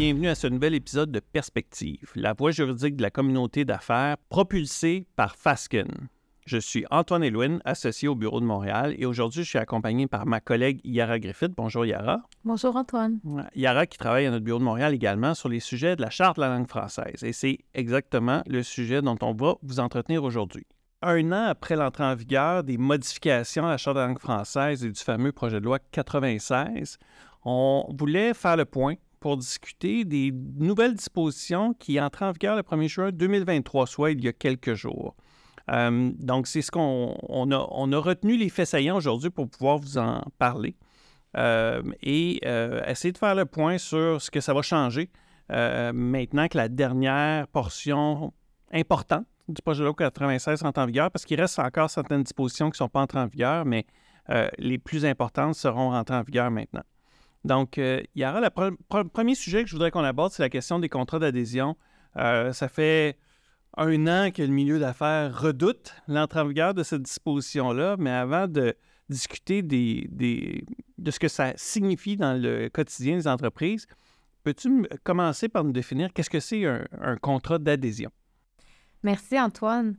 Bienvenue à ce nouvel épisode de Perspective, la voie juridique de la communauté d'affaires propulsée par Fasken. Je suis Antoine Elouin, associé au bureau de Montréal, et aujourd'hui, je suis accompagné par ma collègue Yara Griffith. Bonjour Yara. Bonjour Antoine. Yara qui travaille à notre bureau de Montréal également sur les sujets de la Charte de la langue française, et c'est exactement le sujet dont on va vous entretenir aujourd'hui. Un an après l'entrée en vigueur des modifications à la Charte de la langue française et du fameux projet de loi 96, on voulait faire le point pour discuter des nouvelles dispositions qui entrent en vigueur le 1er juin 2023, soit il y a quelques jours. Euh, donc, c'est ce qu'on on a, on a retenu les faits saillants aujourd'hui pour pouvoir vous en parler euh, et euh, essayer de faire le point sur ce que ça va changer maintenant que la dernière portion importante du projet de loi 96 entre en vigueur, parce qu'il reste encore certaines dispositions qui ne sont pas entrées en vigueur, mais les plus importantes seront rentrées en vigueur maintenant. Donc, il y aura le premier sujet que je voudrais qu'on aborde, c'est la question des contrats d'adhésion. ça fait un an que le milieu d'affaires redoute l'entrée en vigueur de cette disposition-là, mais avant de discuter des, de ce que ça signifie dans le quotidien des entreprises, peux-tu commencer par nous définir qu'est-ce que c'est un, contrat d'adhésion? Merci Antoine.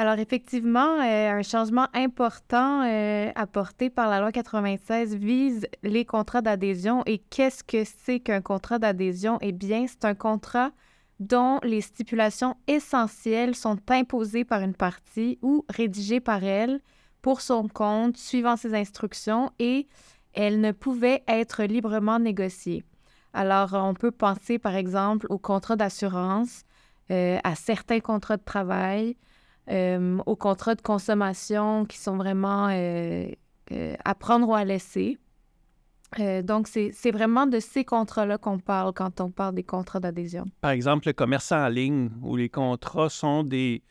Alors effectivement, euh, un changement important euh, apporté par la loi 96 vise les contrats d'adhésion. Et qu'est-ce que c'est qu'un contrat d'adhésion? Eh bien, c'est un contrat dont les stipulations essentielles sont imposées par une partie ou rédigées par elle pour son compte, suivant ses instructions, et elles ne pouvaient être librement négociées. Alors, on peut penser, par exemple, aux contrats d'assurance, euh, à certains contrats de travail, aux contrats de consommation qui sont vraiment euh, à prendre ou à laisser. Euh, donc, c'est vraiment de ces contrats-là qu'on parle quand on parle des contrats d'adhésion. Par exemple, le commerce en ligne, où les contrats sont des,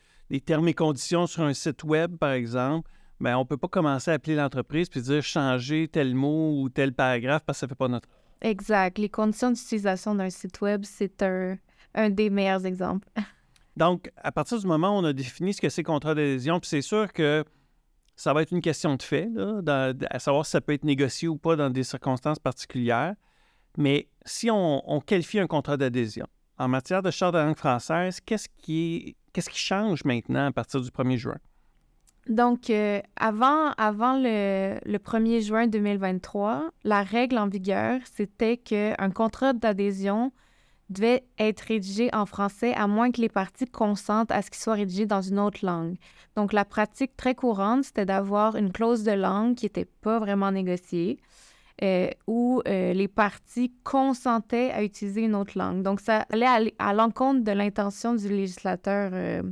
termes et conditions sur un site web, par exemple, bien, on ne peut pas commencer à appeler l'entreprise puis dire changer tel mot ou tel paragraphe parce que ça ne fait pas notre. Exact. Les conditions d'utilisation d'un site web, c'est un, un des meilleurs exemples. Donc, à partir du moment où on a défini ce que c'est contrat d'adhésion, puis c'est sûr que ça va être une question de fait, à savoir si ça peut être négocié ou pas dans des circonstances particulières. Mais si on, qualifie un contrat d'adhésion, en matière de charte de langue française, qu'est-ce qui, qui change maintenant à partir du 1er juin? Donc, euh, avant, avant le, le, 1er juin 2023, la règle en vigueur, c'était qu'un contrat d'adhésion devait être rédigé en français à moins que les parties consentent à ce qu'il soit rédigé dans une autre langue. Donc, la pratique très courante, c'était d'avoir une clause de langue qui n'était pas vraiment négociée, euh, où euh, les parties consentaient à utiliser une autre langue. Donc, ça allait à, l'encontre de l'intention du législateur euh,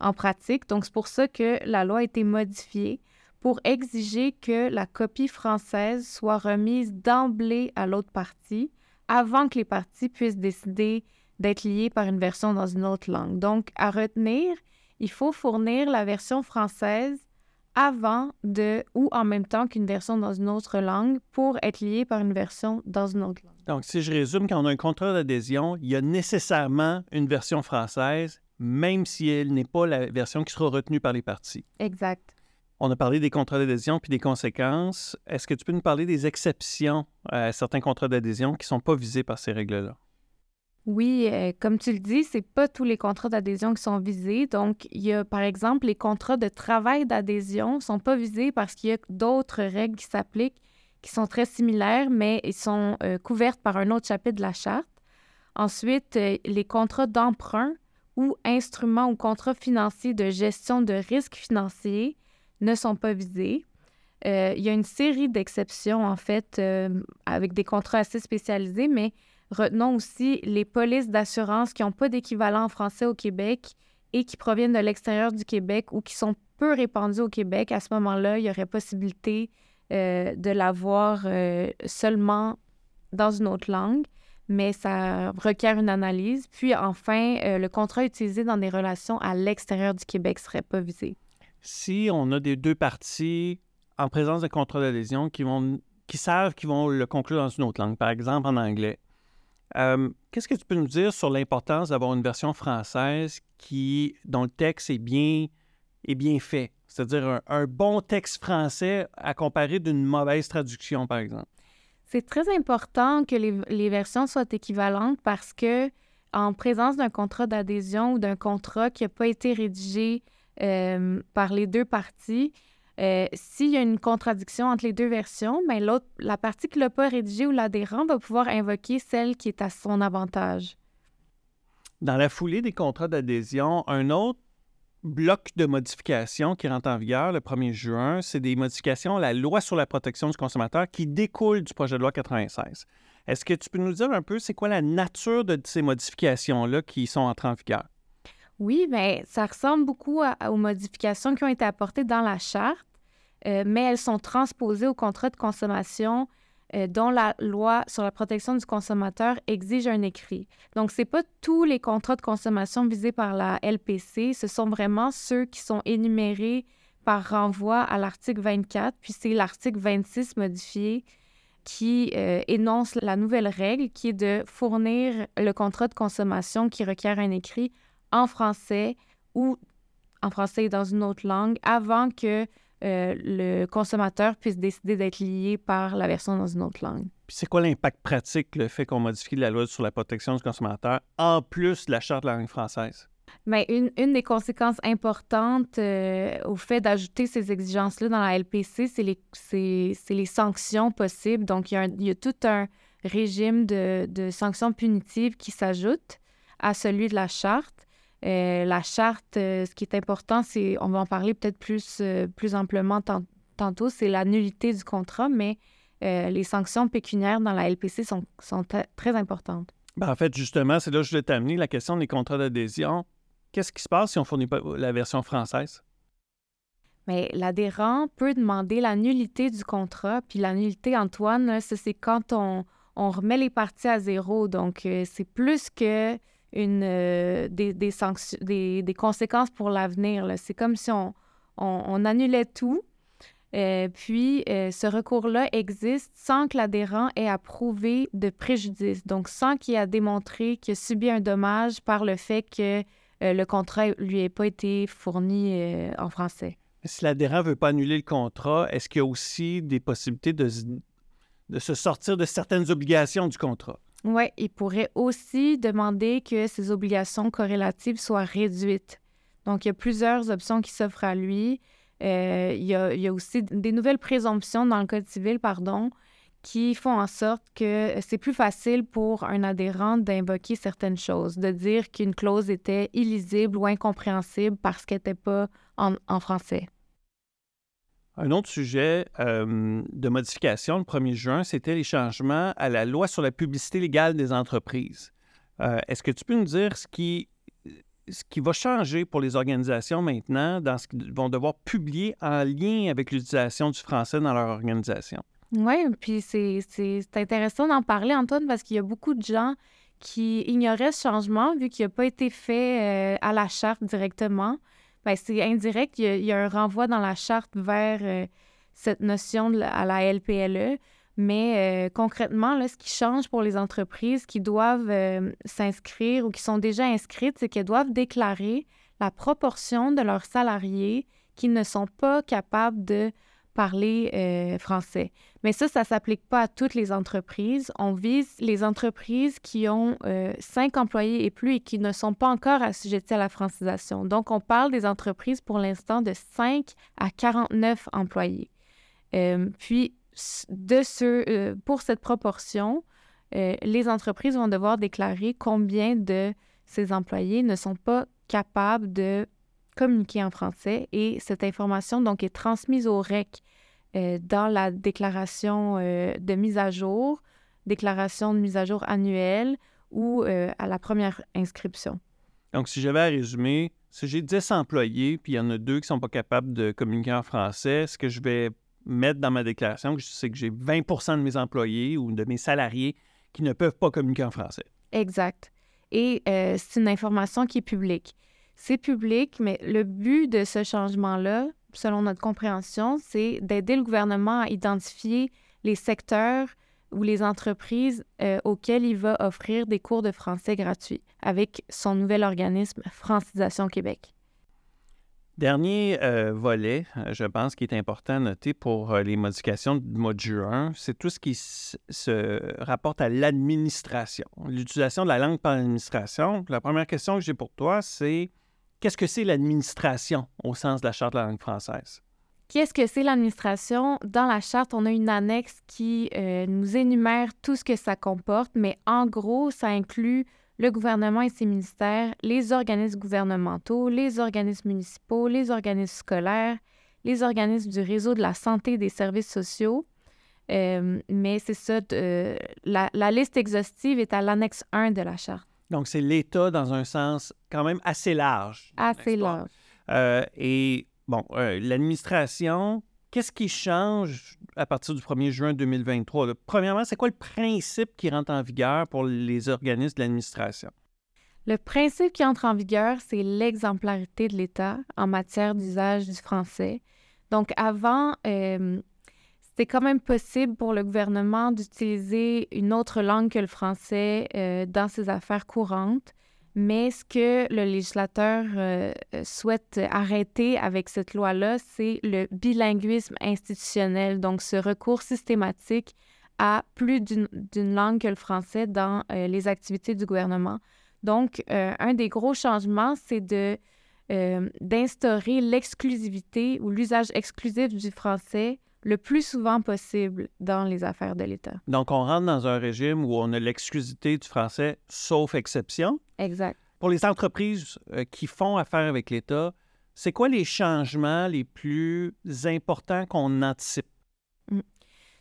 en pratique. Donc, c'est pour ça que la loi a été modifiée pour exiger que la copie française soit remise d'emblée à l'autre partie avant que les parties puissent décider d'être liées par une version dans une autre langue. Donc, à retenir, il faut fournir la version française avant de ou en même temps qu'une version dans une autre langue pour être lié par une version dans une autre langue. Donc, si je résume, quand on a un contrat d'adhésion, il y a nécessairement une version française, même si elle n'est pas la version qui sera retenue par les parties. Exact. On a parlé des contrats d'adhésion puis des conséquences. Est-ce que tu peux nous parler des exceptions à certains contrats d'adhésion qui ne sont pas visés par ces règles-là? Oui, euh, comme tu le dis, c'est pas tous les contrats d'adhésion qui sont visés. Donc, il y a par exemple les contrats de travail d'adhésion ne sont pas visés parce qu'il y a d'autres règles qui s'appliquent qui sont très similaires, mais ils sont euh, couvertes par un autre chapitre de la charte. Ensuite, euh, les contrats d'emprunt ou instruments ou contrats financiers de gestion de risques financiers ne sont pas visés. Euh, il y a une série d'exceptions, en fait, euh, avec des contrats assez spécialisés, mais retenons aussi les polices d'assurance qui n'ont pas d'équivalent en français au Québec et qui proviennent de l'extérieur du Québec ou qui sont peu répandues au Québec. À ce moment-là, il y aurait possibilité euh, de l'avoir seulement dans une autre langue, mais ça requiert une analyse. Puis enfin, le contrat utilisé dans des relations à l'extérieur du Québec ne serait pas visé si on a des deux parties en présence de contrat d'adhésion qui, qui savent qu'ils vont le conclure dans une autre langue, par exemple en anglais, euh, qu'est-ce que tu peux nous dire sur l'importance d'avoir une version française qui, dont le texte est bien, est bien fait? C'est-à-dire un, bon texte français à comparer d'une mauvaise traduction, par exemple. C'est très important que les, versions soient équivalentes parce que en présence d'un contrat d'adhésion ou d'un contrat qui n'a pas été rédigé euh, par les deux parties, euh, s'il y a une contradiction entre les deux versions, ben la partie qui ne l'a pas rédigé ou l'adhérent va pouvoir invoquer celle qui est à son avantage. Dans la foulée des contrats d'adhésion, un autre bloc de modifications qui rentre en vigueur le 1er juin, c'est des modifications à la loi sur la protection du consommateur qui découlent du projet de loi 96. Est-ce que tu peux nous dire un peu c'est quoi la nature de ces modifications-là qui sont entrées en vigueur? Oui, bien, ça ressemble beaucoup aux modifications qui ont été apportées dans la charte, euh, mais elles sont transposées au contrat de consommation euh, dont la loi sur la protection du consommateur exige un écrit. Donc, ce n'est pas tous les contrats de consommation visés par la LPC, ce sont vraiment ceux qui sont énumérés par renvoi à l'article 24, puis c'est l'article 26 modifié qui euh, énonce la nouvelle règle qui est de fournir le contrat de consommation qui requiert un écrit en français ou en français et dans une autre langue avant que euh, le consommateur puisse décider d'être lié par la version dans une autre langue. Puis c'est quoi l'impact pratique, le fait qu'on modifie la loi sur la protection du consommateur, en plus de la charte de la langue française? Bien, une, une, des conséquences importantes euh, au fait d'ajouter ces exigences-là dans la LPC, c'est les, les, sanctions possibles. Donc, il y, a il y a tout un régime de, de sanctions punitives qui s'ajoute à celui de la charte. Euh, la charte, euh, ce qui est important, c'est, on va en parler peut-être plus, euh, plus amplement tantôt, c'est la nullité du contrat, mais les sanctions pécuniaires dans la LPC sont, sont très importantes. Ben, en fait, justement, c'est là que je voulais t'amener la question des contrats d'adhésion. Qu'est-ce qui se passe si on ne fournit pas la version française? Mais l'adhérent peut demander la nullité du contrat. Puis la nullité, Antoine, c'est quand on, on, remet les parties à zéro. Donc, c'est plus que une, euh, des, des, conséquences pour l'avenir. C'est comme si on, on, annulait tout. Euh, puis, euh, ce recours-là existe sans que l'adhérent ait à prouver de préjudice, donc sans qu'il ait à démontrer qu'il a subi un dommage par le fait que le contrat lui ait pas été fourni en français. Si l'adhérent ne veut pas annuler le contrat, est-ce qu'il y a aussi des possibilités de, de se sortir de certaines obligations du contrat? Oui, il pourrait aussi demander que ses obligations corrélatives soient réduites. Donc, il y a plusieurs options qui s'offrent à lui. Euh, il, y a, aussi des nouvelles présomptions dans le Code civil, pardon, qui font en sorte que c'est plus facile pour un adhérent d'invoquer certaines choses, de dire qu'une clause était illisible ou incompréhensible parce qu'elle n'était pas en français. Un autre sujet euh, de modification le 1er juin, c'était les changements à la loi sur la publicité légale des entreprises. Euh, est-ce que tu peux nous dire ce qui, ce qui va changer pour les organisations maintenant dans ce qu'ils vont devoir publier en lien avec l'utilisation du français dans leur organisation? Oui, puis c'est intéressant d'en parler, Antoine, parce qu'il y a beaucoup de gens qui ignoraient ce changement vu qu'il n'a pas été fait euh, à la charte directement. Ben, c'est indirect. Il y, a, un renvoi dans la charte vers euh, cette notion à la LPLE. Mais euh, concrètement, là, ce qui change pour les entreprises qui doivent euh, s'inscrire ou qui sont déjà inscrites, c'est qu'elles doivent déclarer la proportion de leurs salariés qui ne sont pas capables de parler français. Mais ça, ça ne s'applique pas à toutes les entreprises. On vise les entreprises qui ont euh, cinq employés et plus et qui ne sont pas encore assujetties à la francisation. Donc, on parle des entreprises pour l'instant de 5 à 49 employés. Euh, puis, de ce, pour cette proportion, les entreprises vont devoir déclarer combien de ces employés ne sont pas capables de communiquer en français et cette information donc est transmise au REC euh, dans la déclaration euh, de mise à jour, déclaration de mise à jour annuelle ou euh, à la première inscription. Donc, si j'avais à résumer, si j'ai 10 employés, puis il y en a deux qui ne sont pas capables de communiquer en français, ce que je vais mettre dans ma déclaration, c'est que j'ai 20 de mes employés ou de mes salariés qui ne peuvent pas communiquer en français. Exact. Et c'est une information qui est publique c'est public, mais le but de ce changement-là, selon notre compréhension, c'est d'aider le gouvernement à identifier les secteurs ou les entreprises euh, auxquelles il va offrir des cours de français gratuits avec son nouvel organisme Francisation Québec. Dernier euh, volet, euh, je pense, qui est important à noter pour euh, les modifications du de juin, c'est tout ce qui se rapporte à l'administration, l'utilisation de la langue par l'administration. La première question que j'ai pour toi, c'est qu'est-ce que c'est l'administration au sens de la Charte de la langue française? Qu'est-ce que c'est l'administration? Dans la charte, on a une annexe qui nous énumère tout ce que ça comporte, mais en gros, ça inclut le gouvernement et ses ministères, les organismes gouvernementaux, les organismes municipaux, les organismes scolaires, les organismes du réseau de la santé et des services sociaux. Euh, mais c'est ça, la, liste exhaustive est à l'annexe 1 de la charte. Donc, c'est l'État dans un sens quand même assez large. Assez large. Euh, et bon, euh, l'administration, Qu'est-ce qui change à partir du 1er juin 2023? Premièrement, c'est quoi le principe qui rentre en vigueur pour les organismes de l'administration? Le principe qui entre en vigueur, c'est l'exemplarité de l'État en matière d'usage du français. Donc, avant, euh, c'était quand même possible pour le gouvernement d'utiliser une autre langue que le français euh, dans ses affaires courantes. Mais ce que le législateur euh, euh, souhaite arrêter avec cette loi-là, c'est le bilinguisme institutionnel, donc ce recours systématique à plus d'une langue que le français dans les activités du gouvernement. Donc, un des gros changements, c'est de d'instaurer l'exclusivité ou l'usage exclusif du français le plus souvent possible dans les affaires de l'État. Donc, on rentre dans un régime où on a l'exclusivité du français, sauf exception. Exact. Pour les entreprises euh, qui font affaire avec l'État, c'est quoi les changements les plus importants qu'on anticipe? Mm.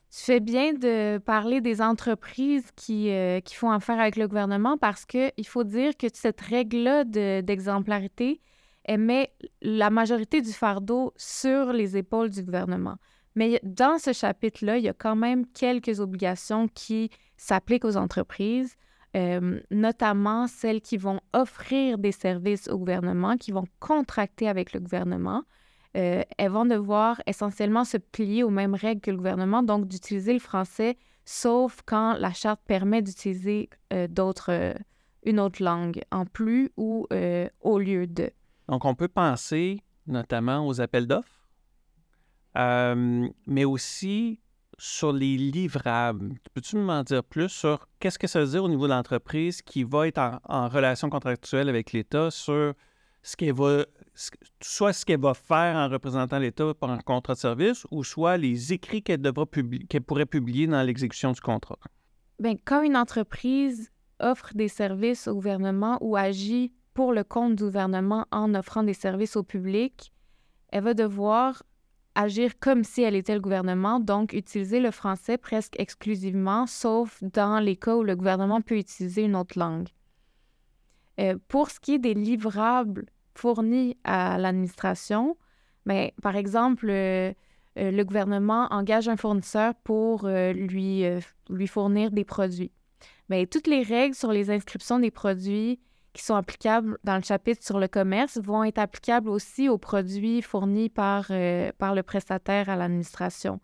Tu fais bien de parler des entreprises qui, euh, qui font affaire avec le gouvernement parce qu'il faut dire que cette règle-là d'exemplarité, elle met la majorité du fardeau sur les épaules du gouvernement. Mais dans ce chapitre-là, il y a quand même quelques obligations qui s'appliquent aux entreprises, euh, notamment celles qui vont offrir des services au gouvernement, qui vont contracter avec le gouvernement. Euh, elles vont devoir essentiellement se plier aux mêmes règles que le gouvernement, donc d'utiliser le français, sauf quand la charte permet d'utiliser euh, d'autres, une autre langue en plus ou au lieu de. Donc, on peut penser notamment aux appels d'offres? Euh, mais aussi sur les livrables. Peux-tu m'en dire plus sur qu'est-ce que ça veut dire au niveau de l'entreprise qui va être en, relation contractuelle avec l'État sur ce qu'elle va, soit ce qu'elle va faire en représentant l'État par un contrat de service ou soit les écrits qu'elle devra qu'elle pourrait publier dans l'exécution du contrat? Bien, quand une entreprise offre des services au gouvernement ou agit pour le compte du gouvernement en offrant des services au public, elle va devoir agir comme si elle était le gouvernement, donc utiliser le français presque exclusivement, sauf dans les cas où le gouvernement peut utiliser une autre langue. Euh, pour ce qui est des livrables fournis à l'administration, ben, par exemple, euh, euh, le gouvernement engage un fournisseur pour lui, lui fournir des produits. Mais ben, toutes les règles sur les inscriptions des produits, qui sont applicables dans le chapitre sur le commerce vont être applicables aussi aux produits fournis par, euh, par le prestataire à l'administration.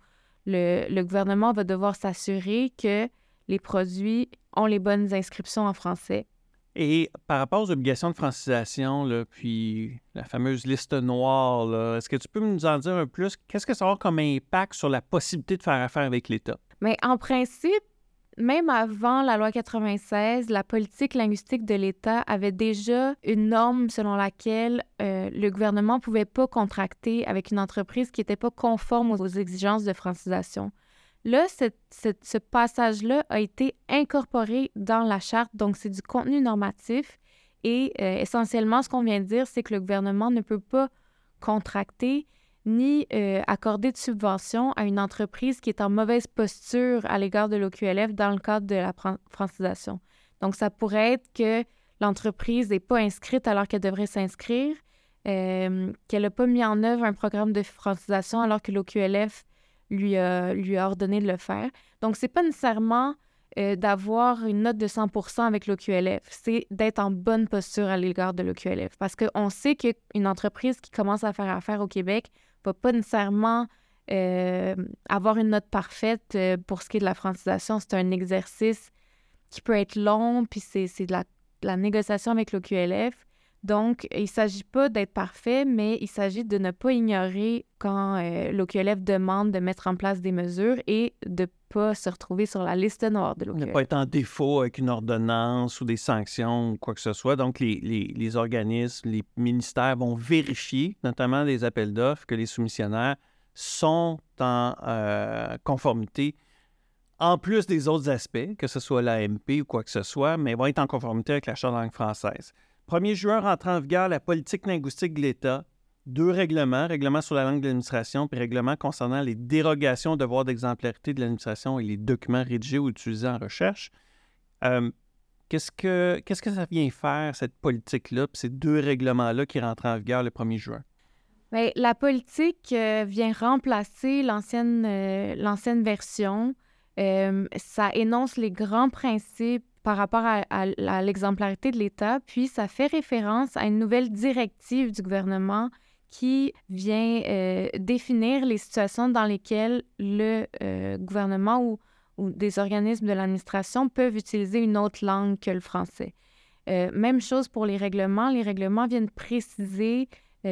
Le, le, gouvernement va devoir s'assurer que les produits ont les bonnes inscriptions en français. Et par rapport aux obligations de francisation, là, puis la fameuse liste noire, est-ce que tu peux nous en dire un plus? Qu'est-ce que ça aura comme impact sur la possibilité de faire affaire avec l'État? Mais en principe, même avant la loi 96, la politique linguistique de l'État avait déjà une norme selon laquelle euh, le gouvernement ne pouvait pas contracter avec une entreprise qui n'était pas conforme aux exigences de francisation. Là, ce passage-là a été incorporé dans la charte, donc c'est du contenu normatif. Et euh, essentiellement, ce qu'on vient de dire, c'est que le gouvernement ne peut pas contracter ni euh, accorder de subvention à une entreprise qui est en mauvaise posture à l'égard de l'OQLF dans le cadre de la francisation. Donc, ça pourrait être que l'entreprise n'est pas inscrite alors qu'elle devrait s'inscrire, euh, qu'elle n'a pas mis en œuvre un programme de francisation alors que l'OQLF lui a, lui a ordonné de le faire. Donc, ce n'est pas nécessairement euh, d'avoir une note de 100% avec l'OQLF, c'est d'être en bonne posture à l'égard de l'OQLF. Parce qu'on sait qu'une entreprise qui commence à faire affaire au Québec va pas nécessairement euh, avoir une note parfaite euh, pour ce qui est de la francisation. C'est un exercice qui peut être long, puis c'est de la, négociation avec le QLF. Donc, il ne s'agit pas d'être parfait, mais il s'agit de ne pas ignorer quand euh, l'OQLF demande de mettre en place des mesures et de ne pas se retrouver sur la liste noire de l'OQLF. Ne pas être en défaut avec une ordonnance ou des sanctions ou quoi que ce soit. Donc, les, les organismes, les ministères vont vérifier, notamment les appels d'offres, que les soumissionnaires sont en euh, conformité, en plus des autres aspects, que ce soit l'AMP ou quoi que ce soit, mais vont être en conformité avec la Charte de langue française. 1er juin, rentre en vigueur la politique linguistique de l'État. Deux règlements, règlement sur la langue de l'administration, puis règlement concernant les dérogations au devoir d'exemplarité de l'administration et les documents rédigés ou utilisés en recherche. Euh, qu'est-ce, que, que ça vient faire, cette politique-là, puis ces deux règlements-là qui rentrent en vigueur le 1er juin? Bien, la politique euh, vient remplacer l'ancienne, euh, l'ancienne version. ça énonce les grands principes par rapport à, l'exemplarité de l'État, puis ça fait référence à une nouvelle directive du gouvernement qui vient euh, définir les situations dans lesquelles le euh, gouvernement ou, des organismes de l'administration peuvent utiliser une autre langue que le français. Euh, même chose pour les règlements. Les règlements viennent préciser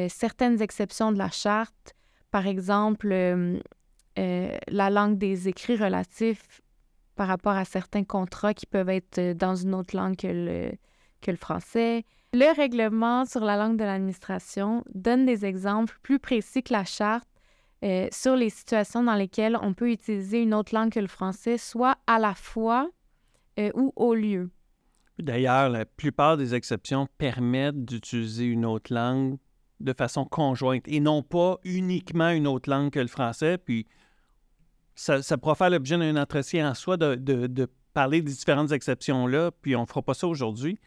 certaines exceptions de la charte. Par exemple, la langue des écrits relatifs par rapport à certains contrats qui peuvent être euh, dans une autre langue que le, français. Le règlement sur la langue de l'administration donne des exemples plus précis que la charte euh, sur les situations dans lesquelles on peut utiliser une autre langue que le français, soit à la fois euh, ou au lieu. D'ailleurs, la plupart des exceptions permettent d'utiliser une autre langue de façon conjointe et non pas uniquement une autre langue que le français. Puis ça, ça pourra faire l'objet d'un entretien en soi de, parler des différentes exceptions-là, puis on ne fera pas ça aujourd'hui.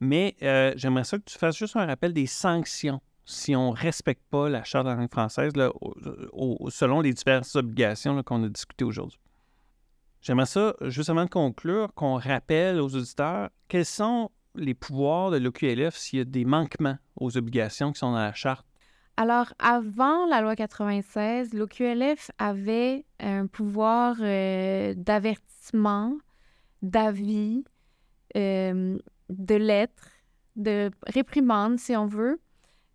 Mais euh, j'aimerais ça que tu fasses juste un rappel des sanctions si on ne respecte pas la Charte de la langue française selon les diverses obligations qu'on a discutées aujourd'hui. J'aimerais ça, juste avant de conclure, qu'on rappelle aux auditeurs quels sont les pouvoirs de l'OQLF s'il y a des manquements aux obligations qui sont dans la Charte alors, avant la loi 96, l'OQLF avait un pouvoir euh, d'avertissement, d'avis, euh, de lettres, de réprimande, si on veut.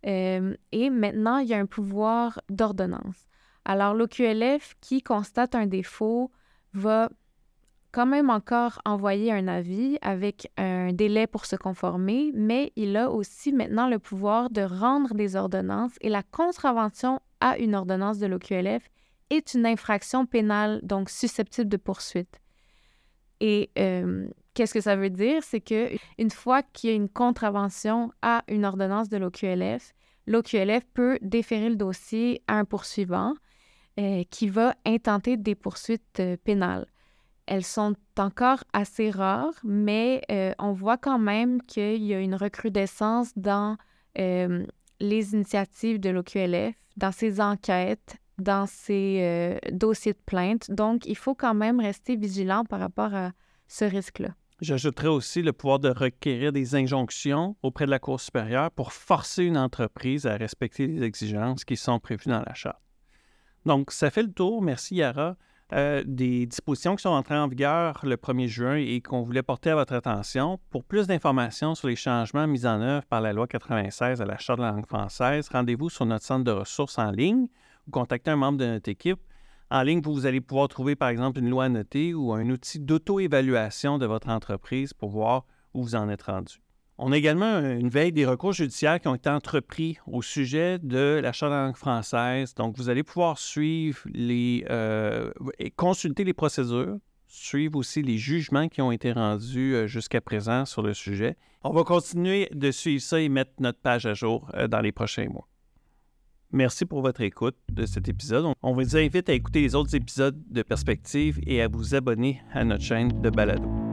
Euh, et maintenant, il y a un pouvoir d'ordonnance. Alors, l'OQLF qui constate un défaut va quand même encore envoyer un avis avec un délai pour se conformer, mais il a aussi maintenant le pouvoir de rendre des ordonnances et la contravention à une ordonnance de l'OQLF est une infraction pénale, donc susceptible de poursuite. Et euh, qu'est-ce que ça veut dire? C'est que une fois qu'il y a une contravention à une ordonnance de l'OQLF, l'OQLF peut déférer le dossier à un poursuivant euh, qui va intenter des poursuites euh, pénales. Elles sont encore assez rares, mais euh, on voit quand même qu'il y a une recrudescence dans euh, les initiatives de l'OQLF, dans ses enquêtes, dans ses euh, dossiers de plainte. Donc, il faut quand même rester vigilant par rapport à ce risque-là. J'ajouterais aussi le pouvoir de requérir des injonctions auprès de la Cour supérieure pour forcer une entreprise à respecter les exigences qui sont prévues dans la Charte. Donc, ça fait le tour. Merci, Yara. Euh, des dispositions qui sont entrées en vigueur le 1er juin et qu'on voulait porter à votre attention. Pour plus d'informations sur les changements mis en œuvre par la loi 96 à la Charte de la langue française, rendez-vous sur notre centre de ressources en ligne ou contactez un membre de notre équipe. En ligne, vous allez pouvoir trouver par exemple une loi annotée ou un outil d'auto-évaluation de votre entreprise pour voir où vous en êtes rendu. On a également une veille des recours judiciaires qui ont été entrepris au sujet de la Charte de langue française. Donc, vous allez pouvoir suivre les euh, et consulter les procédures, suivre aussi les jugements qui ont été rendus euh, jusqu'à présent sur le sujet. On va continuer de suivre ça et mettre notre page à jour euh, dans les prochains mois. Merci pour votre écoute de cet épisode. On vous invite à écouter les autres épisodes de Perspective et à vous abonner à notre chaîne de balado.